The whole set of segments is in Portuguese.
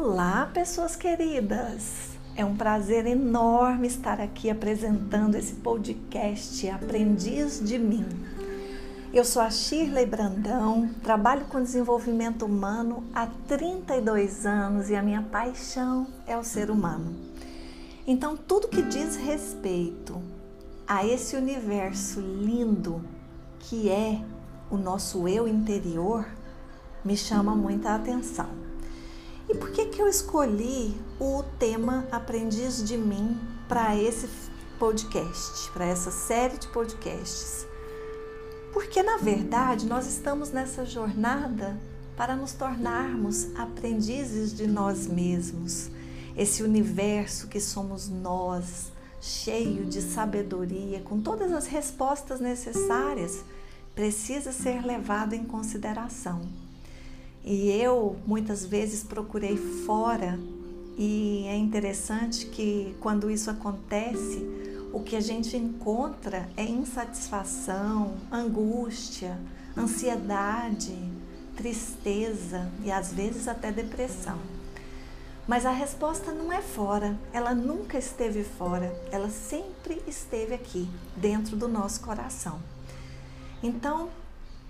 Olá, pessoas queridas! É um prazer enorme estar aqui apresentando esse podcast Aprendiz de Mim. Eu sou a Shirley Brandão, trabalho com desenvolvimento humano há 32 anos e a minha paixão é o ser humano. Então, tudo que diz respeito a esse universo lindo que é o nosso eu interior me chama muita atenção. E por que, que eu escolhi o tema Aprendiz de Mim para esse podcast, para essa série de podcasts? Porque, na verdade, nós estamos nessa jornada para nos tornarmos aprendizes de nós mesmos. Esse universo que somos nós, cheio de sabedoria, com todas as respostas necessárias, precisa ser levado em consideração. E eu muitas vezes procurei fora, e é interessante que quando isso acontece, o que a gente encontra é insatisfação, angústia, ansiedade, tristeza e às vezes até depressão. Mas a resposta não é fora, ela nunca esteve fora, ela sempre esteve aqui, dentro do nosso coração. Então,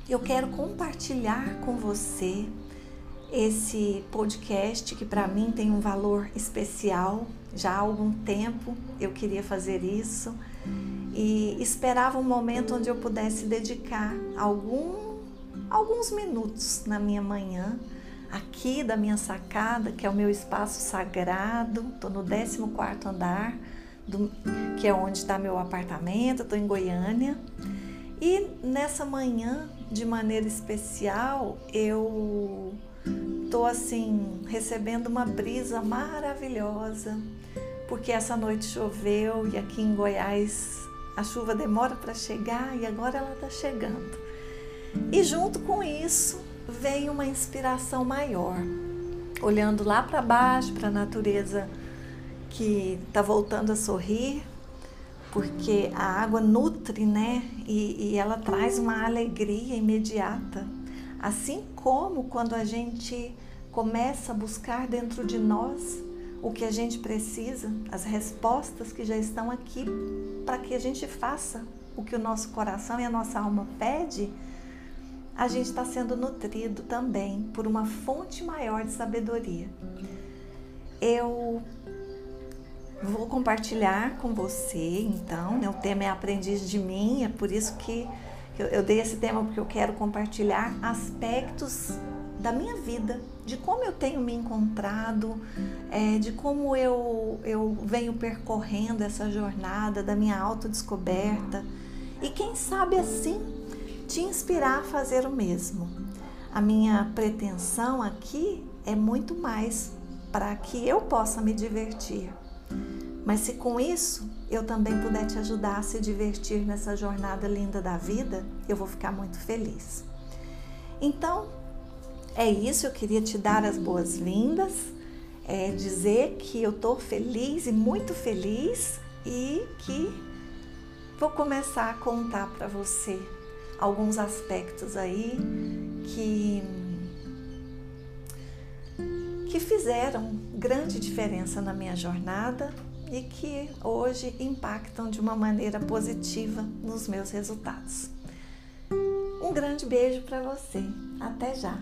eu quero compartilhar com você esse podcast que para mim tem um valor especial. Já há algum tempo eu queria fazer isso e esperava um momento onde eu pudesse dedicar algum, alguns minutos na minha manhã aqui da minha sacada, que é o meu espaço sagrado. Estou no 14 andar, do, que é onde está meu apartamento. Estou em Goiânia. E nessa manhã, de maneira especial, eu Tô assim recebendo uma brisa maravilhosa, porque essa noite choveu e aqui em Goiás a chuva demora para chegar e agora ela está chegando. E junto com isso vem uma inspiração maior, olhando lá para baixo para a natureza que está voltando a sorrir, porque a água nutre, né? E, e ela traz uma alegria imediata Assim como quando a gente começa a buscar dentro de nós o que a gente precisa, as respostas que já estão aqui para que a gente faça o que o nosso coração e a nossa alma pede, a gente está sendo nutrido também por uma fonte maior de sabedoria. Eu vou compartilhar com você, então, né? o tema é aprendiz de mim, é por isso que eu, eu dei esse tema porque eu quero compartilhar aspectos da minha vida, de como eu tenho me encontrado, é, de como eu, eu venho percorrendo essa jornada da minha autodescoberta e quem sabe assim te inspirar a fazer o mesmo. A minha pretensão aqui é muito mais para que eu possa me divertir. Mas se com isso eu também puder te ajudar a se divertir nessa jornada linda da vida, eu vou ficar muito feliz. Então, é isso, eu queria te dar as boas-vindas, é dizer que eu estou feliz e muito feliz e que vou começar a contar para você alguns aspectos aí que que fizeram grande diferença na minha jornada e que hoje impactam de uma maneira positiva nos meus resultados. Um grande beijo para você. Até já!